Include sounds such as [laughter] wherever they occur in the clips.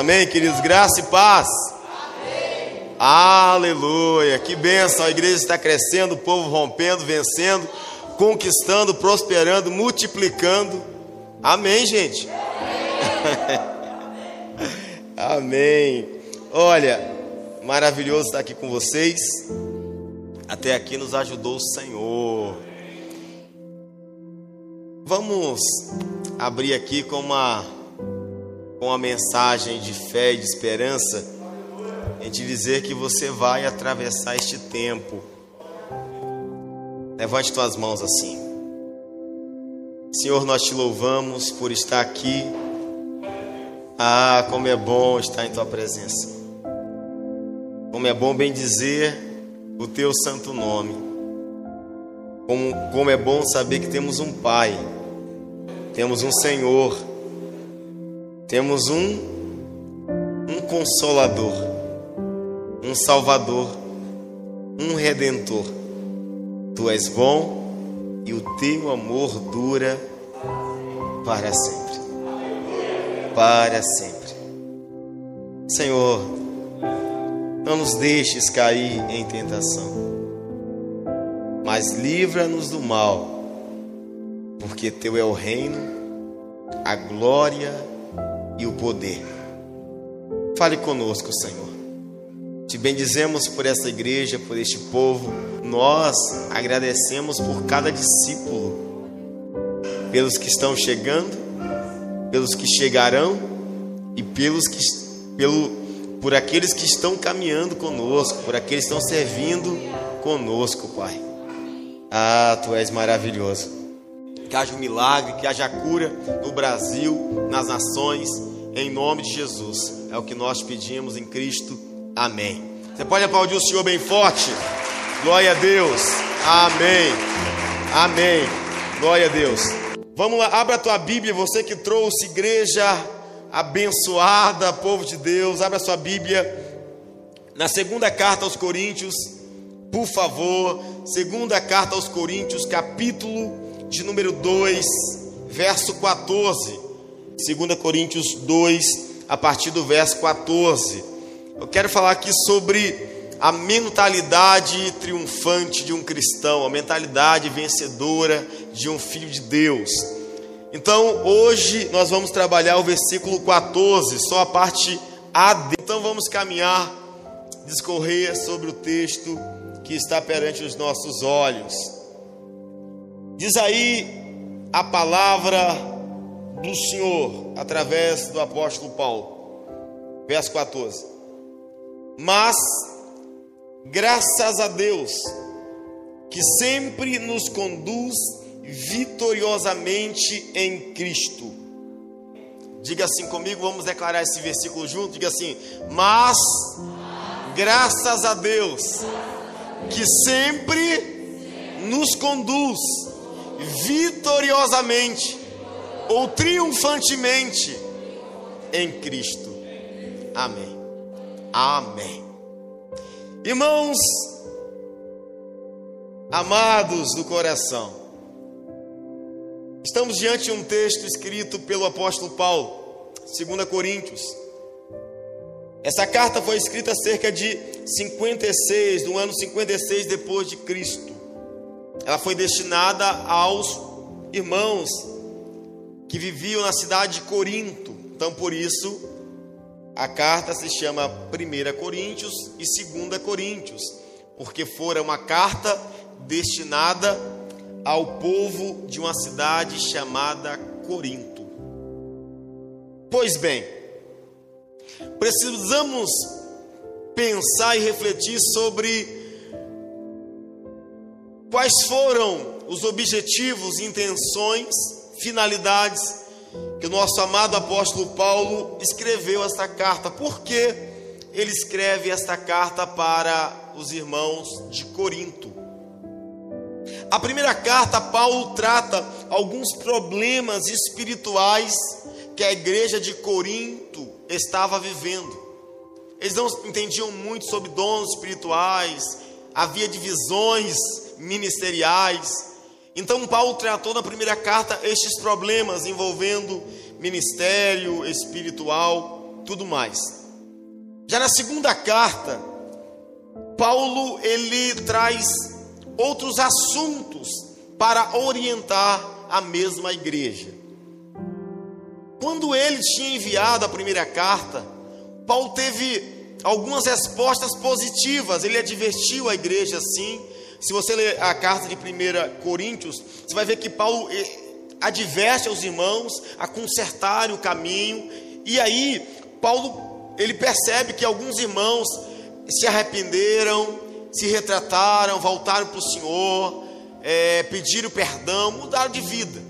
Amém, queridos? Graça e paz. Amém. Aleluia. Que bênção. A igreja está crescendo, o povo rompendo, vencendo, conquistando, prosperando, multiplicando. Amém, gente. Amém. [laughs] Amém. Olha, maravilhoso estar aqui com vocês. Até aqui nos ajudou o Senhor. Vamos abrir aqui com uma com a mensagem de fé e de esperança, em te dizer que você vai atravessar este tempo. Levante tuas mãos assim. Senhor, nós te louvamos por estar aqui. Ah, como é bom estar em tua presença. Como é bom bem dizer o teu santo nome. Como, como é bom saber que temos um Pai, temos um Senhor temos um, um consolador, um salvador, um redentor. Tu és bom e o teu amor dura para sempre. Para sempre. Senhor, não nos deixes cair em tentação, mas livra-nos do mal, porque teu é o reino, a glória e o poder. Fale conosco, Senhor. Te bendizemos por essa igreja, por este povo. Nós agradecemos por cada discípulo, pelos que estão chegando, pelos que chegarão e pelos que pelo por aqueles que estão caminhando conosco, por aqueles que estão servindo conosco, Pai. Ah, tu és maravilhoso. Que haja um milagre, que haja cura no Brasil, nas nações, em nome de Jesus. É o que nós pedimos em Cristo. Amém. Você pode aplaudir o Senhor bem forte? Glória a Deus. Amém. Amém. Glória a Deus. Vamos lá, abra a tua Bíblia, você que trouxe igreja abençoada, povo de Deus, abra a sua Bíblia na segunda carta aos Coríntios, por favor, segunda carta aos Coríntios, capítulo de número 2, verso 14. 2 Coríntios 2, a partir do verso 14. Eu quero falar aqui sobre a mentalidade triunfante de um cristão, a mentalidade vencedora de um filho de Deus. Então, hoje nós vamos trabalhar o versículo 14, só a parte A. Então, vamos caminhar, discorrer sobre o texto que está perante os nossos olhos. Diz aí a palavra do Senhor através do apóstolo Paulo. Verso 14. Mas, graças a Deus, que sempre nos conduz vitoriosamente em Cristo. Diga assim comigo, vamos declarar esse versículo junto. Diga assim: Mas, graças a Deus, que sempre nos conduz vitoriosamente ou triunfantemente em Cristo. Amém. Amém. Irmãos, amados do coração, estamos diante de um texto escrito pelo apóstolo Paulo, 2 Coríntios. Essa carta foi escrita cerca de 56, do ano 56 depois de Cristo. Ela foi destinada aos irmãos que viviam na cidade de Corinto. Então, por isso, a carta se chama 1 Coríntios e 2 Coríntios, porque fora uma carta destinada ao povo de uma cidade chamada Corinto. Pois bem, precisamos pensar e refletir sobre quais foram os objetivos, intenções, finalidades que o nosso amado apóstolo Paulo escreveu esta carta. Por que ele escreve esta carta para os irmãos de Corinto? A primeira carta, Paulo trata alguns problemas espirituais que a igreja de Corinto estava vivendo. Eles não entendiam muito sobre dons espirituais, havia divisões ministeriais. Então, Paulo tratou na primeira carta estes problemas envolvendo ministério espiritual, tudo mais. Já na segunda carta, Paulo ele traz outros assuntos para orientar a mesma igreja. Quando ele tinha enviado a primeira carta, Paulo teve algumas respostas positivas. Ele advertiu a igreja assim. Se você ler a carta de 1 Coríntios, você vai ver que Paulo eh, adverte aos irmãos a consertarem o caminho. E aí, Paulo ele percebe que alguns irmãos se arrependeram, se retrataram, voltaram para o Senhor, é, pediram perdão, mudaram de vida.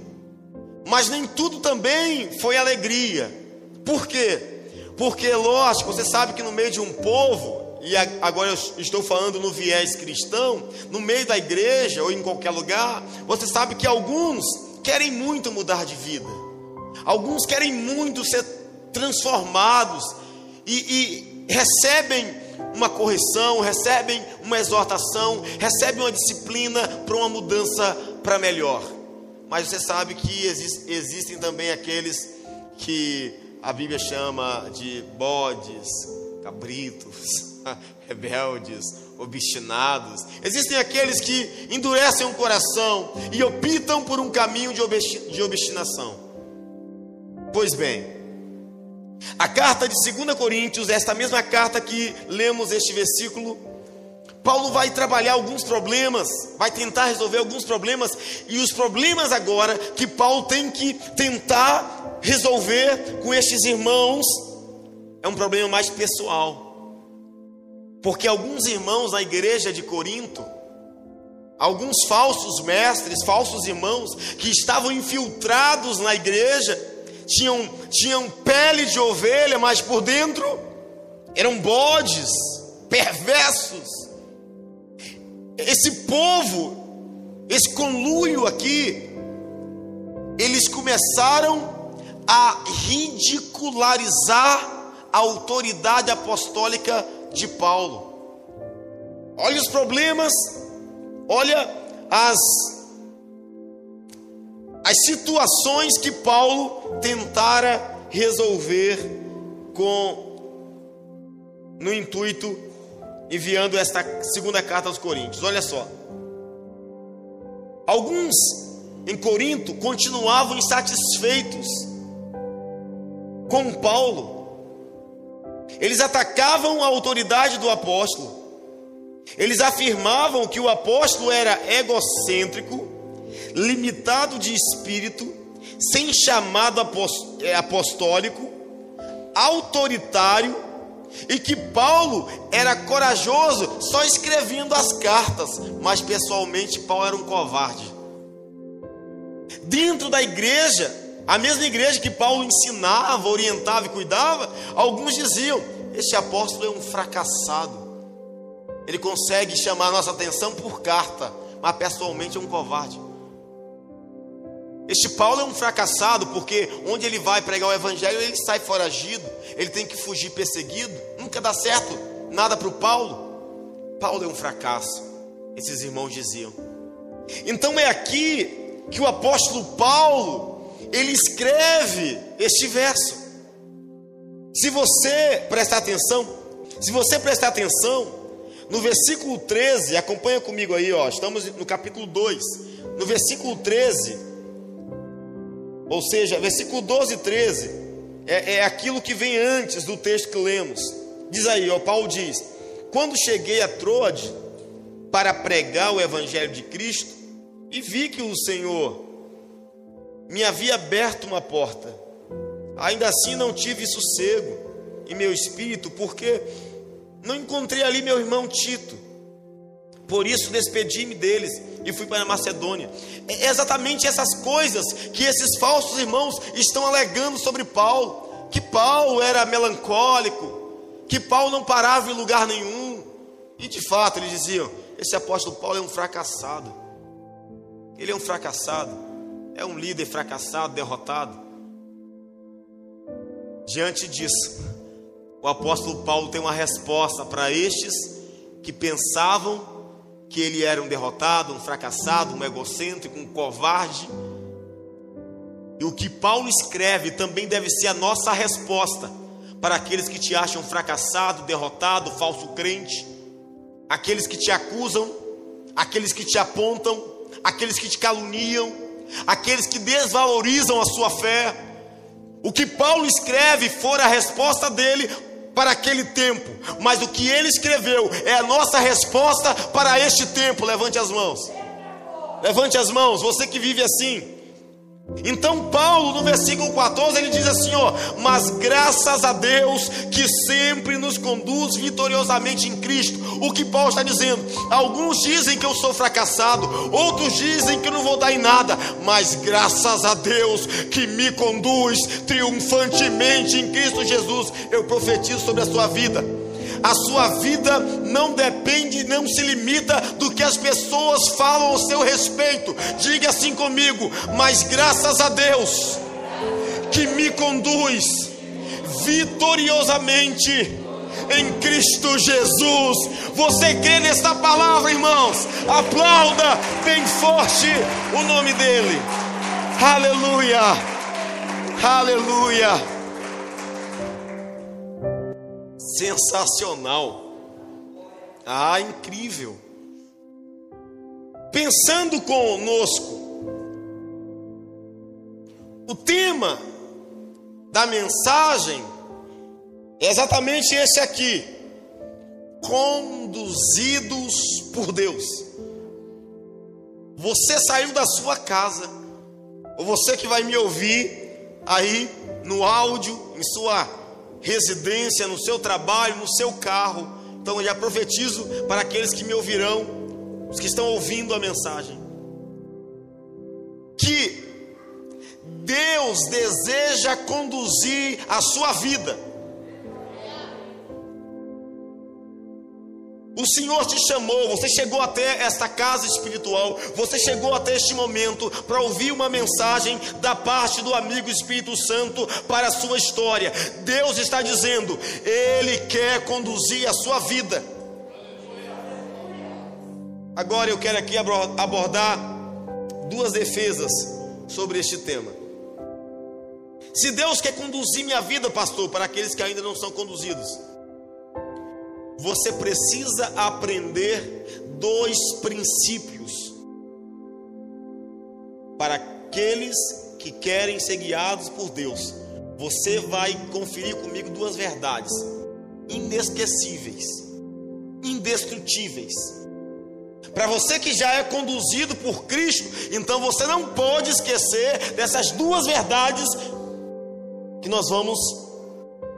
Mas nem tudo também foi alegria. Por quê? Porque, lógico, você sabe que no meio de um povo, e agora eu estou falando no viés cristão, no meio da igreja ou em qualquer lugar, você sabe que alguns querem muito mudar de vida, alguns querem muito ser transformados e, e recebem uma correção, recebem uma exortação, recebem uma disciplina para uma mudança para melhor. Mas você sabe que existem também aqueles que a Bíblia chama de bodes, cabritos, [laughs] rebeldes, obstinados. Existem aqueles que endurecem o coração e optam por um caminho de obstinação. Pois bem, a carta de 2 Coríntios, esta mesma carta que lemos este versículo, Paulo vai trabalhar alguns problemas, vai tentar resolver alguns problemas, e os problemas agora que Paulo tem que tentar resolver com estes irmãos é um problema mais pessoal. Porque alguns irmãos na igreja de Corinto, alguns falsos mestres, falsos irmãos que estavam infiltrados na igreja, tinham, tinham pele de ovelha, mas por dentro eram bodes, perversos. Esse povo, esse conluio aqui, eles começaram a ridicularizar a autoridade apostólica de Paulo. Olha os problemas, olha as as situações que Paulo tentara resolver com no intuito enviando esta segunda carta aos Coríntios. Olha só. Alguns em Corinto continuavam insatisfeitos com Paulo. Eles atacavam a autoridade do apóstolo. Eles afirmavam que o apóstolo era egocêntrico limitado de espírito, sem chamado é, apostólico, autoritário, e que Paulo era corajoso só escrevendo as cartas, mas pessoalmente Paulo era um covarde. Dentro da igreja, a mesma igreja que Paulo ensinava, orientava e cuidava, alguns diziam: Este apóstolo é um fracassado. Ele consegue chamar a nossa atenção por carta, mas pessoalmente é um covarde. Este Paulo é um fracassado porque onde ele vai pregar o evangelho, ele sai foragido, ele tem que fugir perseguido, nunca dá certo nada para o Paulo. Paulo é um fracasso, esses irmãos diziam. Então é aqui que o apóstolo Paulo ele escreve este verso. Se você prestar atenção, se você prestar atenção, no versículo 13, acompanha comigo aí, ó, estamos no capítulo 2, no versículo 13, Ou seja, versículo 12 e 13 é, é aquilo que vem antes do texto que lemos. Diz aí, ó, Paulo diz: Quando cheguei a Troade para pregar o evangelho de Cristo, e vi que o Senhor me havia aberto uma porta, ainda assim não tive sossego em meu espírito, porque não encontrei ali meu irmão Tito. Por isso despedi-me deles e fui para a Macedônia. É exatamente essas coisas que esses falsos irmãos estão alegando sobre Paulo, que Paulo era melancólico, que Paulo não parava em lugar nenhum. E de fato eles diziam: esse apóstolo Paulo é um fracassado. Ele é um fracassado, é um líder fracassado, derrotado. Diante disso, o apóstolo Paulo tem uma resposta para estes que pensavam que ele era um derrotado, um fracassado, um egocêntrico, um covarde. E o que Paulo escreve também deve ser a nossa resposta para aqueles que te acham fracassado, derrotado, falso crente, aqueles que te acusam, aqueles que te apontam, aqueles que te caluniam, aqueles que desvalorizam a sua fé. O que Paulo escreve fora a resposta dele para aquele tempo, mas o que ele escreveu é a nossa resposta para este tempo. Levante as mãos. Levante as mãos, você que vive assim. Então, Paulo, no versículo 14, ele diz assim: ó, mas graças a Deus que sempre nos conduz vitoriosamente em Cristo. O que Paulo está dizendo? Alguns dizem que eu sou fracassado, outros dizem que não vou dar em nada, mas graças a Deus que me conduz triunfantemente em Cristo Jesus, eu profetizo sobre a sua vida. A sua vida não depende, não se limita do que as pessoas falam ao seu respeito. Diga assim comigo, mas graças a Deus que me conduz vitoriosamente em Cristo Jesus. Você crê nesta palavra, irmãos? Aplauda bem forte o nome dele. Aleluia. Aleluia. Sensacional. Ah, incrível. Pensando conosco, o tema da mensagem é exatamente esse aqui: conduzidos por Deus. Você saiu da sua casa, ou você que vai me ouvir aí no áudio, em sua residência, no seu trabalho, no seu carro. Então eu já profetizo para aqueles que me ouvirão, os que estão ouvindo a mensagem, que Deus deseja conduzir a sua vida O Senhor te chamou, você chegou até esta casa espiritual, você chegou até este momento para ouvir uma mensagem da parte do amigo Espírito Santo para a sua história. Deus está dizendo, Ele quer conduzir a sua vida. Agora eu quero aqui abordar duas defesas sobre este tema. Se Deus quer conduzir minha vida, pastor, para aqueles que ainda não são conduzidos, você precisa aprender dois princípios para aqueles que querem ser guiados por Deus. Você vai conferir comigo duas verdades inesquecíveis, indestrutíveis. Para você que já é conduzido por Cristo, então você não pode esquecer dessas duas verdades que nós vamos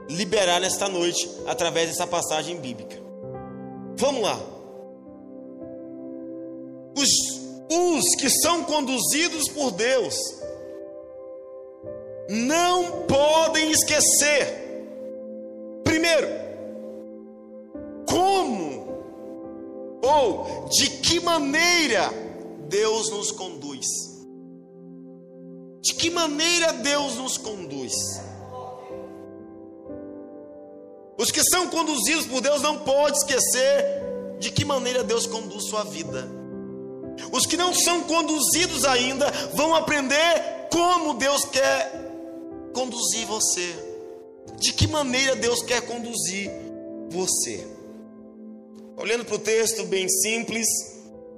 liberar nesta noite através dessa passagem bíblica. Vamos lá. Os, os que são conduzidos por Deus não podem esquecer, primeiro, como ou de que maneira Deus nos conduz. De que maneira Deus nos conduz? Os que são conduzidos por Deus não podem esquecer de que maneira Deus conduz sua vida. Os que não são conduzidos ainda vão aprender como Deus quer conduzir você. De que maneira Deus quer conduzir você. Olhando para o texto bem simples,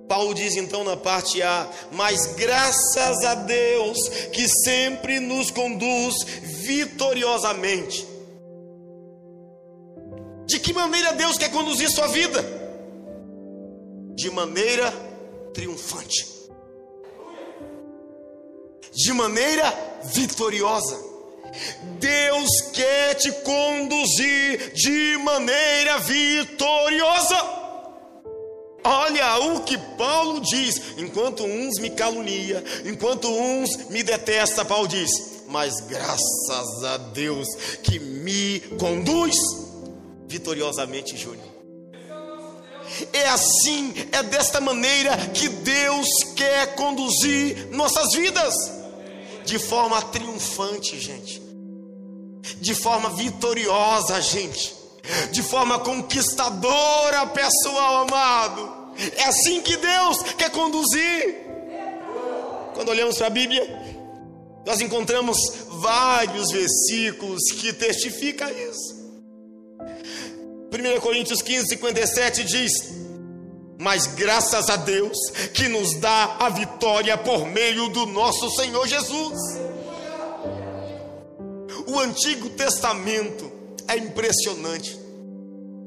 Paulo diz então na parte A: Mas graças a Deus que sempre nos conduz vitoriosamente. De que maneira Deus quer conduzir sua vida? De maneira triunfante, de maneira vitoriosa. Deus quer te conduzir de maneira vitoriosa. Olha o que Paulo diz: enquanto uns me calunia, enquanto uns me detesta, Paulo diz: mas graças a Deus que me conduz vitoriosamente, Júnior. É assim, é desta maneira que Deus quer conduzir nossas vidas, de forma triunfante, gente, de forma vitoriosa, gente de forma conquistadora, pessoal amado. É assim que Deus quer conduzir. Quando olhamos para a Bíblia, nós encontramos vários versículos que testificam isso. 1 Coríntios 15, 57 diz: Mas graças a Deus que nos dá a vitória por meio do nosso Senhor Jesus. O Antigo Testamento é impressionante.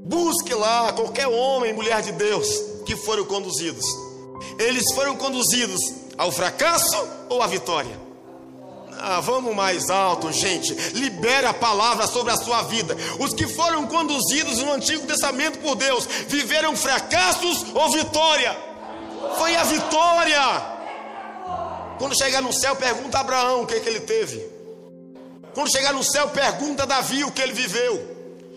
Busque lá qualquer homem, mulher de Deus que foram conduzidos. Eles foram conduzidos ao fracasso ou à vitória? Ah, vamos mais alto, gente. Libere a palavra sobre a sua vida. Os que foram conduzidos no Antigo Testamento por Deus viveram fracassos ou vitória? Foi a vitória. Quando chegar no céu, pergunta a Abraão o que, é que ele teve. Quando chegar no céu, pergunta a Davi o que ele viveu.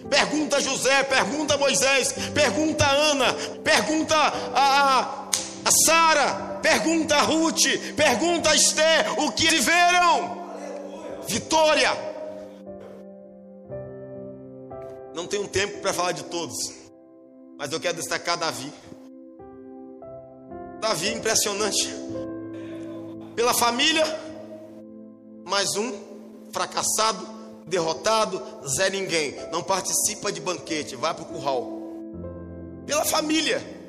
Pergunta a José, pergunta a Moisés, pergunta a Ana, pergunta a, a Sara, pergunta a Ruth, pergunta a Esther o que viveram. Vitória. Não tenho tempo para falar de todos, mas eu quero destacar Davi. Davi impressionante. Pela família, mais um fracassado derrotado, Zé Ninguém, não participa de banquete, vai para o curral. Pela família.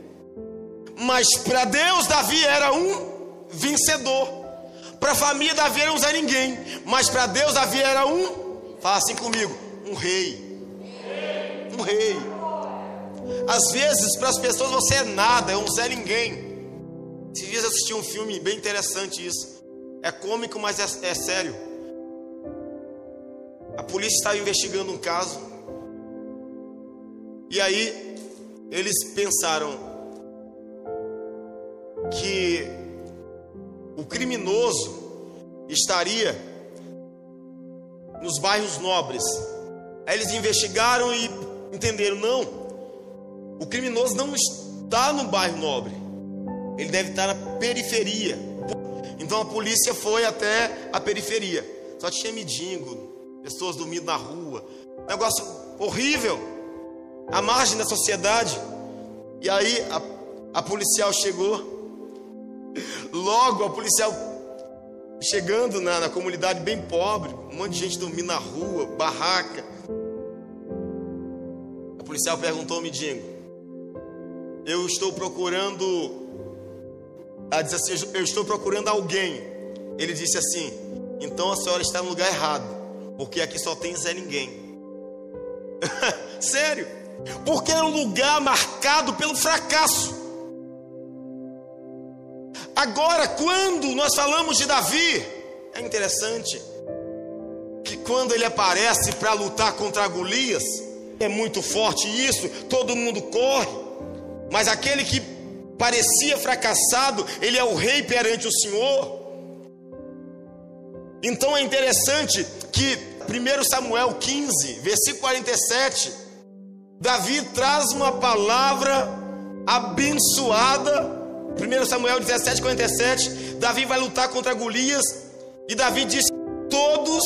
Mas para Deus, Davi era um vencedor. Para a família, Davi era um Zé Ninguém. Mas para Deus, Davi era um, fala assim comigo, um rei. Um rei. Às vezes, para as pessoas, você é nada, é um Zé Ninguém. Esses dias assisti um filme bem interessante isso. É cômico, mas é, é sério. A polícia estava investigando um caso. E aí eles pensaram que o criminoso estaria nos bairros nobres. Aí eles investigaram e entenderam: não, o criminoso não está no bairro nobre, ele deve estar na periferia. Então a polícia foi até a periferia. Só tinha mendigo, pessoas dormindo na rua, negócio horrível, à margem da sociedade. E aí a, a policial chegou, logo a policial chegando na, na comunidade bem pobre, um monte de gente dormindo na rua, barraca. A policial perguntou ao mendigo: Eu estou procurando. Ela disse assim: Eu estou procurando alguém. Ele disse assim: Então a senhora está no lugar errado porque aqui só tem Zé Ninguém. [laughs] Sério, porque é um lugar marcado pelo fracasso. Agora, quando nós falamos de Davi, é interessante que quando ele aparece para lutar contra Golias, é muito forte isso, todo mundo corre, mas aquele que parecia fracassado, ele é o rei perante o Senhor. Então é interessante que 1 Samuel 15, versículo 47, Davi traz uma palavra abençoada. 1 Samuel 17, 47, Davi vai lutar contra Golias, e Davi diz: Todos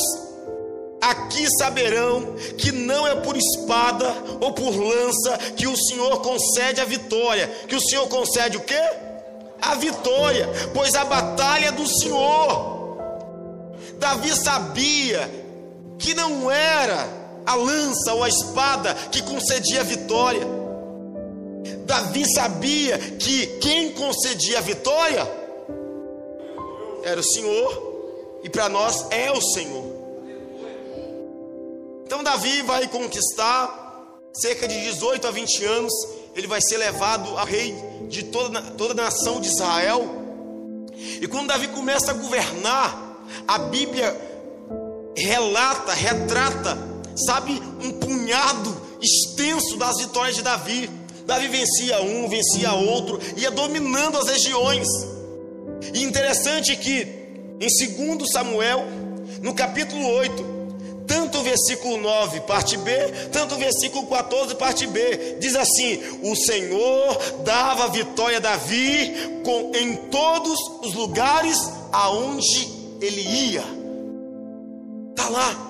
aqui saberão que não é por espada ou por lança que o Senhor concede a vitória. Que o Senhor concede o quê? A vitória, pois a batalha é do Senhor. Davi sabia que não era a lança ou a espada que concedia a vitória. Davi sabia que quem concedia a vitória era o Senhor, e para nós é o Senhor. Então Davi vai conquistar cerca de 18 a 20 anos, ele vai ser levado a rei de toda, toda a nação de Israel. E quando Davi começa a governar, a Bíblia relata, retrata, sabe, um punhado extenso das vitórias de Davi. Davi vencia um, vencia outro, ia dominando as regiões. E interessante que em 2 Samuel, no capítulo 8, tanto o versículo 9, parte B, tanto o versículo 14, parte B, diz assim: O Senhor dava vitória a Davi com, em todos os lugares aonde ele ia. Está lá.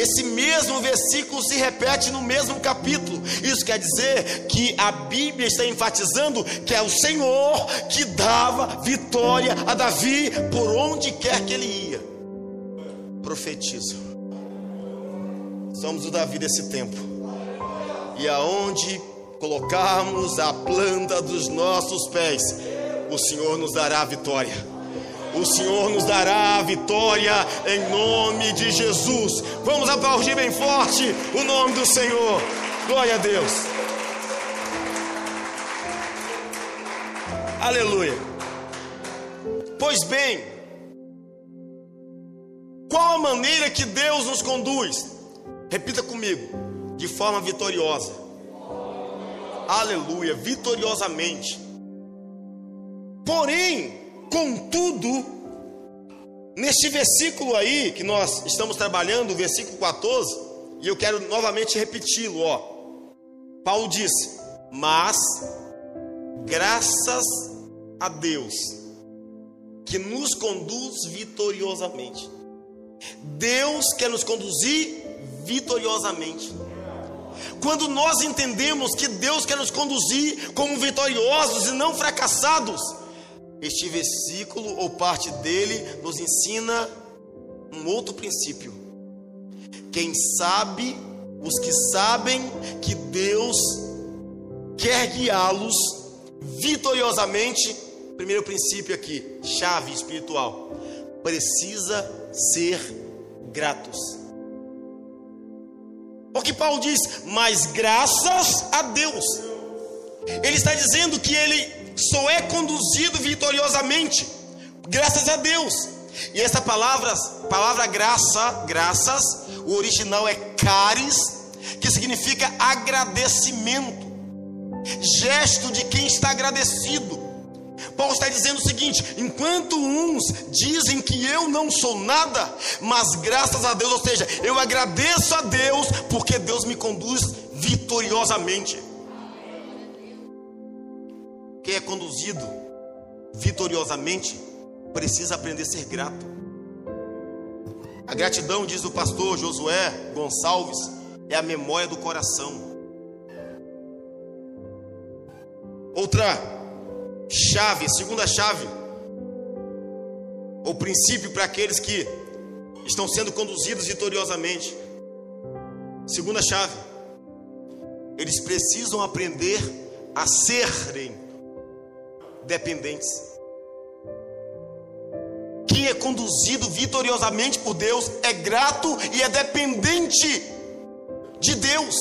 Esse mesmo versículo se repete no mesmo capítulo. Isso quer dizer que a Bíblia está enfatizando que é o Senhor que dava vitória a Davi por onde quer que ele ia profetizo. Somos o Davi desse tempo. E aonde colocarmos a planta dos nossos pés, o Senhor nos dará a vitória. O Senhor nos dará a vitória em nome de Jesus. Vamos aplaudir bem forte o nome do Senhor. Glória a Deus. Aleluia. Pois bem, qual a maneira que Deus nos conduz? Repita comigo, de forma vitoriosa. Aleluia, vitoriosamente. Porém, contudo, neste versículo aí que nós estamos trabalhando, o versículo 14, e eu quero novamente repeti-lo, ó. Paulo disse: "Mas graças a Deus que nos conduz vitoriosamente." Deus quer nos conduzir vitoriosamente. Quando nós entendemos que Deus quer nos conduzir como vitoriosos e não fracassados, este versículo ou parte dele nos ensina um outro princípio. Quem sabe, os que sabem que Deus quer guiá-los vitoriosamente, primeiro princípio aqui, chave espiritual, precisa ser gratos. Porque Paulo diz, mas graças a Deus. Ele está dizendo que ele só é conduzido vitoriosamente, graças a Deus. E essa palavra, palavra graça, graças, o original é caris, que significa agradecimento, gesto de quem está agradecido. Paulo está dizendo o seguinte: enquanto uns dizem que eu não sou nada, mas graças a Deus, ou seja, eu agradeço a Deus porque Deus me conduz vitoriosamente. É conduzido vitoriosamente precisa aprender a ser grato. A gratidão, diz o pastor Josué Gonçalves, é a memória do coração. Outra chave, segunda chave, ou princípio para aqueles que estão sendo conduzidos vitoriosamente. Segunda chave, eles precisam aprender a serem dependentes. Quem é conduzido vitoriosamente por Deus é grato e é dependente de Deus.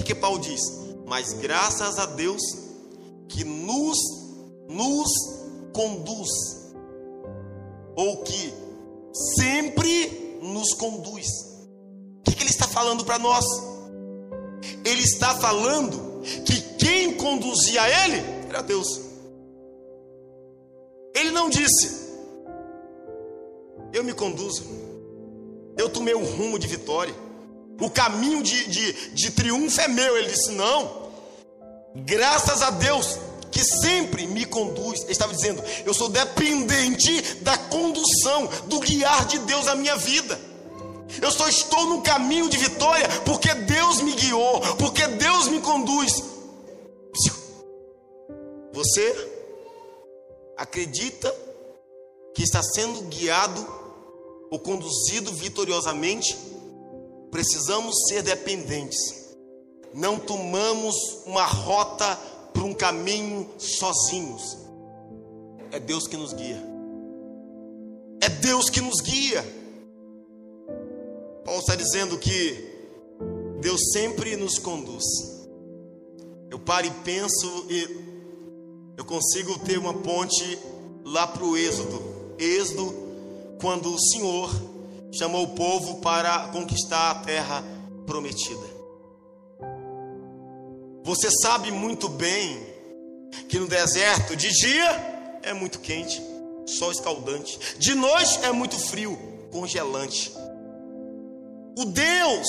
O que Paulo diz? Mas graças a Deus que nos nos conduz, ou que sempre nos conduz. O que, que ele está falando para nós? Ele está falando que quem conduzia ele era Deus. Ele não disse, eu me conduzo, eu tomei o rumo de vitória, o caminho de, de, de triunfo é meu. Ele disse, não, graças a Deus, que sempre me conduz. Ele estava dizendo: eu sou dependente da condução, do guiar de Deus a minha vida. Eu só estou no caminho de vitória porque Deus me guiou, porque Deus me conduz. Você acredita que está sendo guiado ou conduzido vitoriosamente? Precisamos ser dependentes não tomamos uma rota para um caminho sozinhos. É Deus que nos guia. É Deus que nos guia. Paulo está dizendo que Deus sempre nos conduz. Eu paro e penso e eu consigo ter uma ponte lá para o Êxodo. Êxodo, quando o Senhor chamou o povo para conquistar a terra prometida. Você sabe muito bem que no deserto, de dia é muito quente, sol escaldante, de noite é muito frio, congelante. O Deus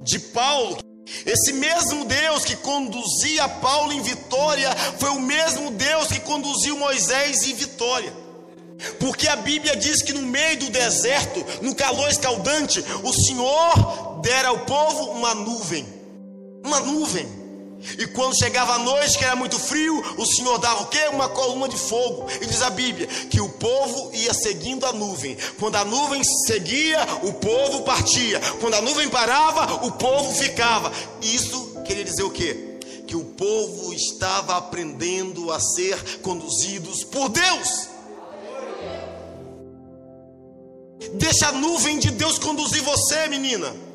de Paulo, esse mesmo Deus que conduzia Paulo em vitória, foi o mesmo Deus que conduziu Moisés em vitória. Porque a Bíblia diz que no meio do deserto, no calor escaldante, o Senhor dera ao povo uma nuvem. Uma nuvem. E quando chegava a noite, que era muito frio, o Senhor dava o quê? Uma coluna de fogo. E diz a Bíblia que o povo ia seguindo a nuvem. Quando a nuvem seguia, o povo partia. Quando a nuvem parava, o povo ficava. Isso queria dizer o quê? Que o povo estava aprendendo a ser conduzidos por Deus. Deixa a nuvem de Deus conduzir você, menina.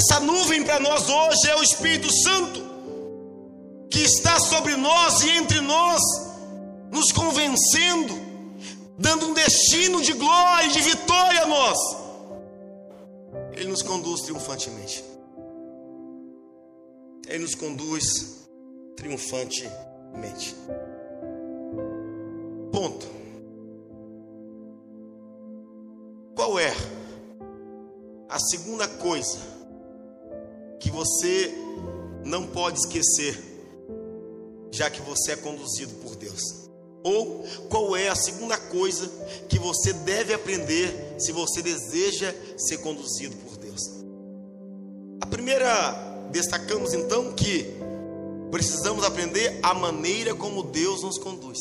Essa nuvem para nós hoje é o Espírito Santo, que está sobre nós e entre nós, nos convencendo, dando um destino de glória e de vitória a nós. Ele nos conduz triunfantemente. Ele nos conduz triunfantemente. Ponto. Qual é a segunda coisa que você não pode esquecer, já que você é conduzido por Deus? Ou qual é a segunda coisa que você deve aprender se você deseja ser conduzido por Deus? A primeira, destacamos então que precisamos aprender a maneira como Deus nos conduz.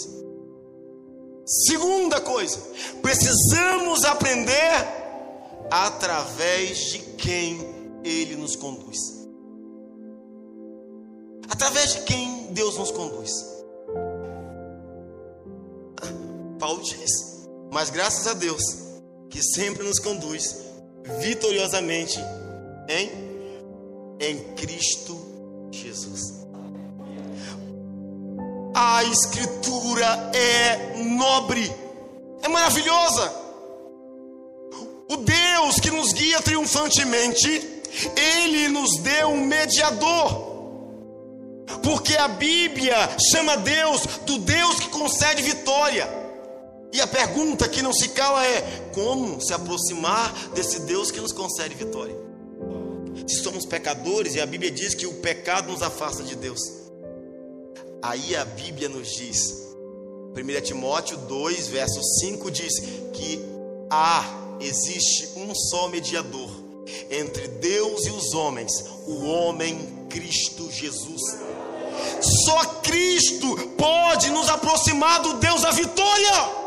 Segunda coisa, precisamos aprender através de quem ele nos conduz. Através de quem Deus nos conduz? Paulo diz, mas graças a Deus que sempre nos conduz vitoriosamente em em Cristo Jesus. A escritura é nobre, é maravilhosa. O Deus que nos guia triunfantemente ele nos deu um mediador. Porque a Bíblia chama Deus do Deus que concede vitória. E a pergunta que não se cala é: como se aproximar desse Deus que nos concede vitória? Se somos pecadores e a Bíblia diz que o pecado nos afasta de Deus, aí a Bíblia nos diz, 1 Timóteo 2, verso 5 diz que há, existe um só mediador entre Deus e os homens, o homem Cristo Jesus. Só Cristo pode nos aproximar do Deus da vitória.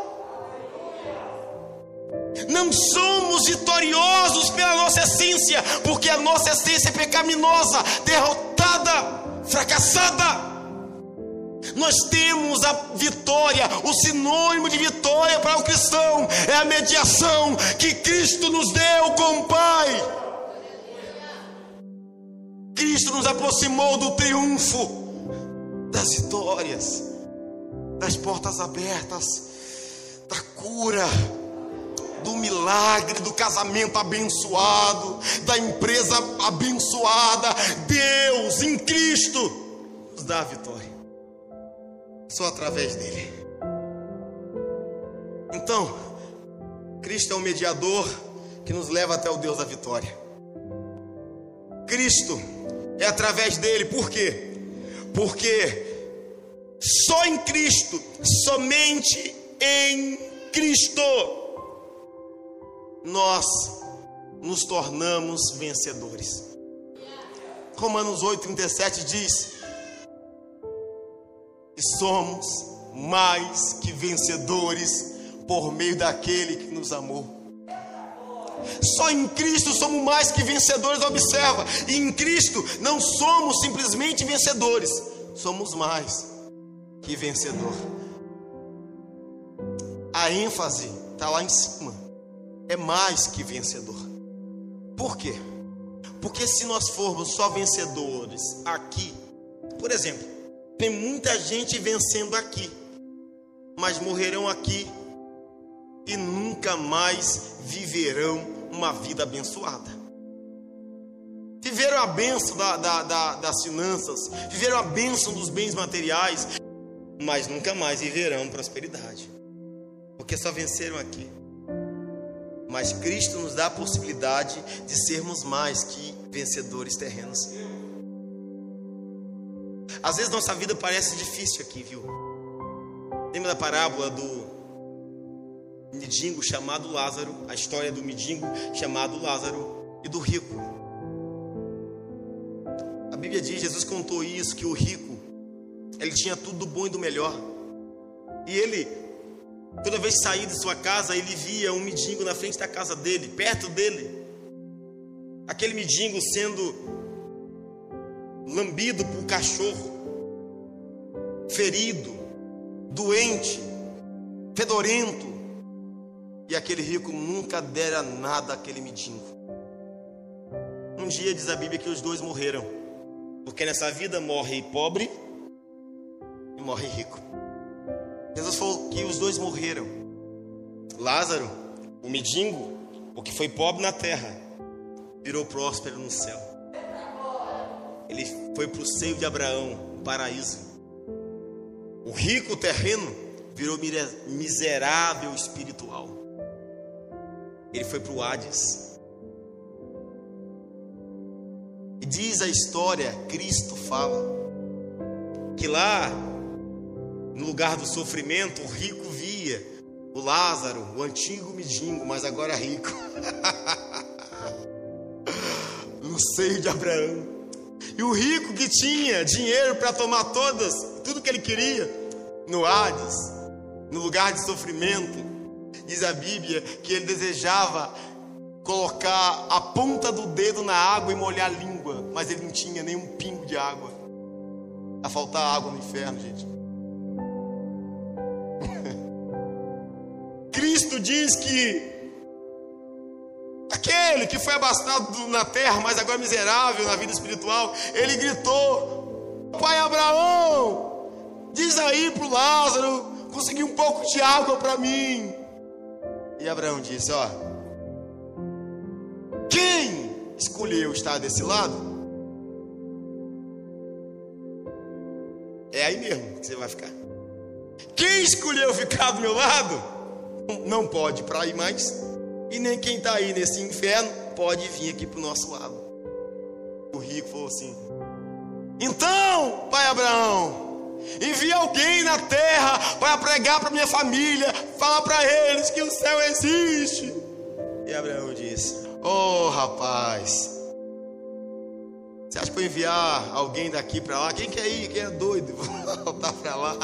Não somos vitoriosos pela nossa essência, porque a nossa essência é pecaminosa, derrotada, fracassada. Nós temos a vitória, o sinônimo de vitória para o cristão é a mediação que Cristo nos deu com o Pai. Cristo nos aproximou do triunfo, das vitórias, das portas abertas, da cura, do milagre, do casamento abençoado, da empresa abençoada. Deus em Cristo nos dá a vitória só através dele. Então, Cristo é o mediador que nos leva até o Deus da vitória. Cristo é através dele, por quê? Porque só em Cristo, somente em Cristo, nós nos tornamos vencedores. Romanos 8,37 diz: e somos mais que vencedores por meio daquele que nos amou. Só em Cristo somos mais que vencedores, observa. E em Cristo não somos simplesmente vencedores, somos mais que vencedor. A ênfase está lá em cima. É mais que vencedor. Por quê? Porque se nós formos só vencedores aqui, por exemplo, tem muita gente vencendo aqui, mas morrerão aqui e nunca mais viverão uma vida abençoada. Viveram a bênção da, da, da, das finanças, viveram a bênção dos bens materiais, mas nunca mais viverão prosperidade, porque só venceram aqui. Mas Cristo nos dá a possibilidade de sermos mais que vencedores terrenos. Às vezes nossa vida parece difícil aqui, viu? Lembra da parábola do mendigo chamado Lázaro, a história do mendigo chamado Lázaro e do rico. A Bíblia diz, Jesus contou isso, que o rico, ele tinha tudo do bom e do melhor. E ele, toda vez que saía de sua casa, ele via um mendigo na frente da casa dele, perto dele. Aquele mendigo sendo lambido por cachorro, ferido, doente, fedorento. E aquele rico nunca dera nada àquele mendigo. Um dia diz a Bíblia que os dois morreram. Porque nessa vida morre pobre e morre rico. Jesus falou que os dois morreram. Lázaro, o mendigo, o que foi pobre na terra, virou próspero no céu. Ele foi para o seio de Abraão, paraíso. O rico terreno virou miserável espiritual. Ele foi para o Hades. E diz a história, Cristo fala, que lá, no lugar do sofrimento, o rico via o Lázaro, o antigo mendigo, mas agora rico. [laughs] no seio de Abraão. E o rico que tinha dinheiro para tomar todas, tudo que ele queria, no Hades, no lugar de sofrimento, diz a Bíblia que ele desejava colocar a ponta do dedo na água e molhar a língua, mas ele não tinha nenhum pingo de água. A faltar água no inferno, gente. [laughs] Cristo diz que aquele que foi abastado na terra, mas agora miserável na vida espiritual, ele gritou: Pai Abraão, diz aí para o Lázaro conseguir um pouco de água para mim. E Abraão disse: Ó, quem escolheu estar desse lado? É aí mesmo que você vai ficar. Quem escolheu ficar do meu lado não pode para ir mais. E nem quem está aí nesse inferno pode vir aqui para o nosso lado. O rico falou assim: Então, pai Abraão, Envia alguém na terra para pregar para minha família, falar para eles que o céu existe. E Abraão disse: Oh, rapaz, você acha que eu enviar alguém daqui para lá? Quem quer ir? Quem é doido? [laughs] Vou voltar para lá.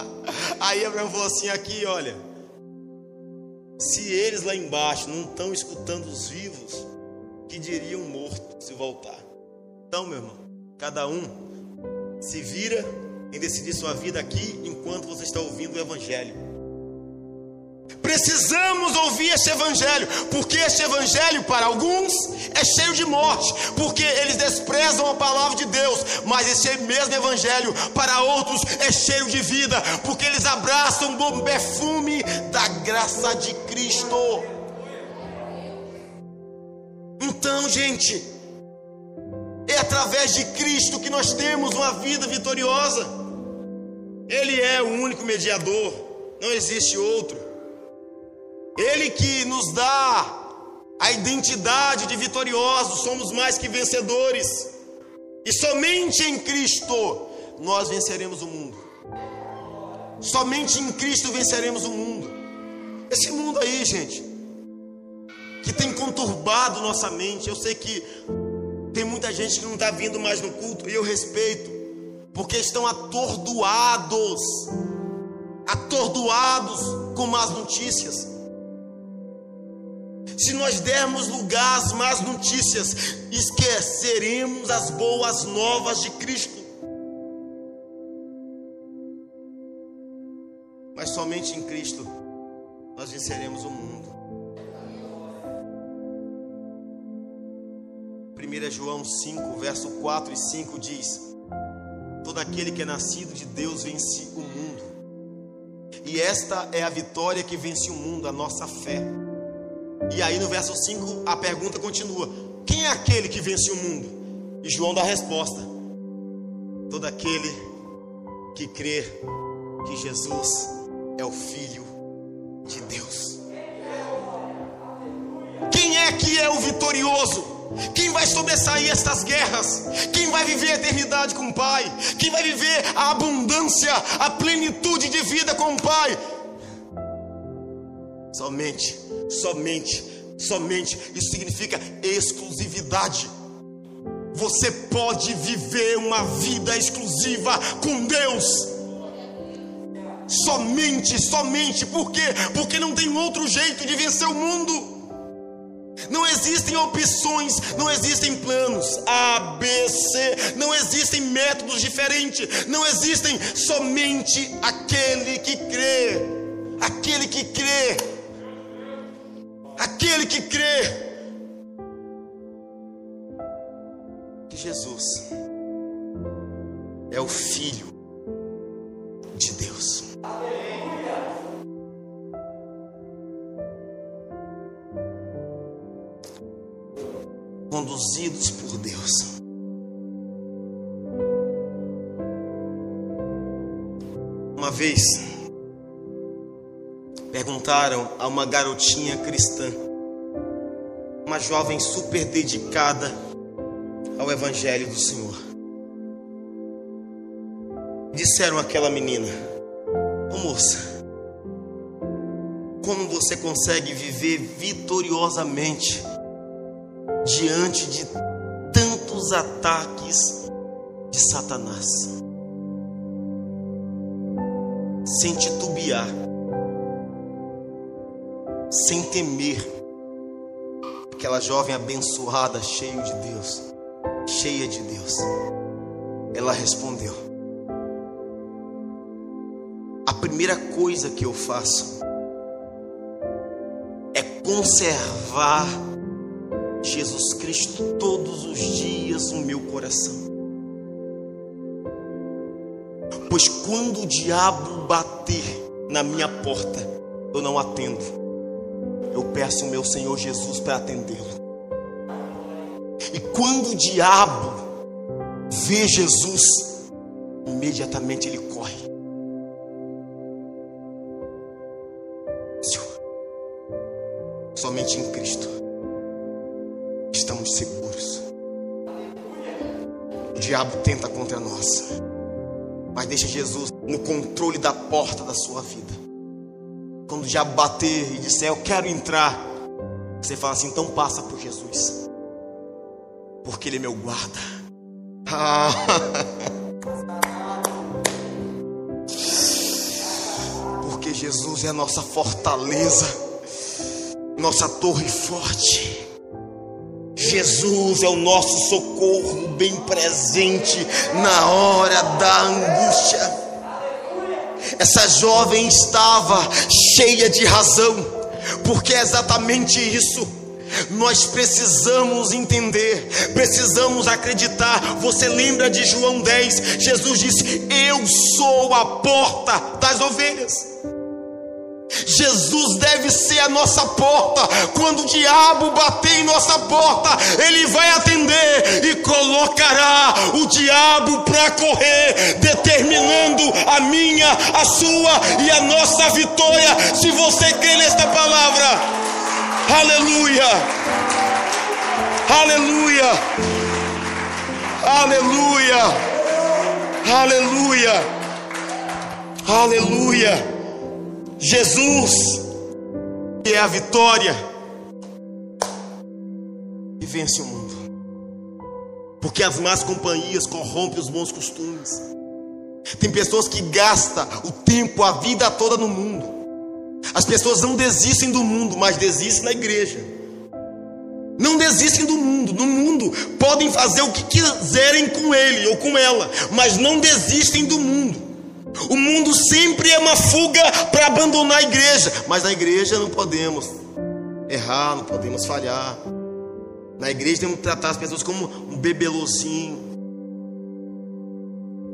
Aí Abraão falou assim: Aqui, olha. Se eles lá embaixo não estão escutando os vivos, que diriam morto se voltar. Então, meu irmão, cada um se vira em decidir sua vida aqui enquanto você está ouvindo o Evangelho. Precisamos ouvir este Evangelho, porque este Evangelho, para alguns, é cheio de morte, porque eles desprezam a palavra de Deus, mas este mesmo Evangelho, para outros, é cheio de vida, porque eles abraçam o bom perfume da graça de Cristo. Então, gente, é através de Cristo que nós temos uma vida vitoriosa. Ele é o único mediador, não existe outro. Ele que nos dá a identidade de vitoriosos, somos mais que vencedores. E somente em Cristo nós venceremos o mundo. Somente em Cristo venceremos o mundo. Esse mundo aí, gente, que tem conturbado nossa mente. Eu sei que tem muita gente que não está vindo mais no culto, e eu respeito porque estão atordoados, atordoados com más notícias. Se nós dermos lugar às más notícias, esqueceremos as boas novas de Cristo. Mas somente em Cristo nós venceremos o mundo. 1 João 5, verso 4 e 5 diz: Todo aquele que é nascido de Deus vence o mundo. E esta é a vitória que vence o mundo, a nossa fé. E aí no verso 5 a pergunta continua: Quem é aquele que vence o mundo? E João dá a resposta: Todo aquele que crê que Jesus é o Filho de Deus. Quem é que é o vitorioso? Quem vai sobressair estas guerras? Quem vai viver a eternidade com o Pai? Quem vai viver a abundância, a plenitude de vida com o Pai? Somente, somente, somente. Isso significa exclusividade. Você pode viver uma vida exclusiva com Deus. Somente, somente. Por quê? Porque não tem outro jeito de vencer o mundo. Não existem opções, não existem planos. A, B, C, não existem métodos diferentes, não existem somente aquele que crê, aquele que crê, aquele que crê. Que Jesus é o Filho de Deus. Conduzidos por Deus. Uma vez perguntaram a uma garotinha cristã, uma jovem super dedicada ao Evangelho do Senhor. Disseram àquela menina: Ô oh, moça, como você consegue viver vitoriosamente diante de tantos ataques de Satanás, sem titubear, sem temer. Aquela jovem abençoada, cheia de Deus, cheia de Deus, ela respondeu: A primeira coisa que eu faço é conservar Jesus Cristo todos os dias no meu coração. Pois quando o diabo bater na minha porta, eu não atendo. Eu peço o meu Senhor Jesus para atendê-lo. E quando o diabo vê Jesus, imediatamente ele corre. Somente em Cristo diabo tenta contra nós, mas deixa Jesus no controle da porta da sua vida. Quando o diabo bater e disser eu quero entrar, você fala assim: então passa por Jesus, porque Ele é meu guarda. Ah. Porque Jesus é a nossa fortaleza, nossa torre forte. Jesus é o nosso socorro bem presente na hora da angústia. Essa jovem estava cheia de razão, porque é exatamente isso. Nós precisamos entender, precisamos acreditar. Você lembra de João 10? Jesus disse: Eu sou a porta das ovelhas. Jesus deve ser a nossa porta. Quando o diabo bater em nossa porta, ele vai atender e colocará o diabo para correr, determinando a minha, a sua e a nossa vitória. Se você crê nesta palavra, aleluia, aleluia, aleluia, aleluia, aleluia. Jesus, que é a vitória e vence o mundo. Porque as más companhias corrompem os bons costumes. Tem pessoas que gastam o tempo, a vida toda no mundo. As pessoas não desistem do mundo, mas desistem da igreja. Não desistem do mundo. No mundo podem fazer o que quiserem com ele ou com ela, mas não desistem do mundo. O mundo sempre é uma fuga para abandonar a igreja, mas na igreja não podemos errar, não podemos falhar. Na igreja temos que tratar as pessoas como um bebelozinho.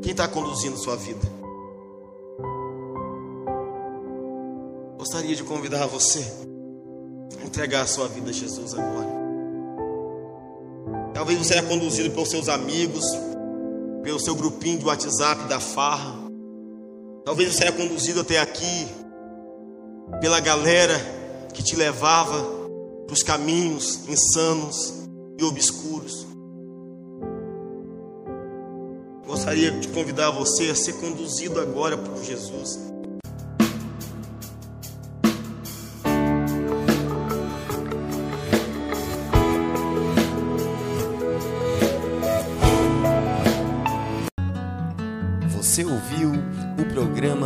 Quem está conduzindo sua vida? Gostaria de convidar você a entregar a sua vida a Jesus agora. Talvez você seja conduzido pelos seus amigos, pelo seu grupinho de WhatsApp da farra. Talvez você seja conduzido até aqui pela galera que te levava para os caminhos insanos e obscuros. Gostaria de convidar você a ser conduzido agora por Jesus.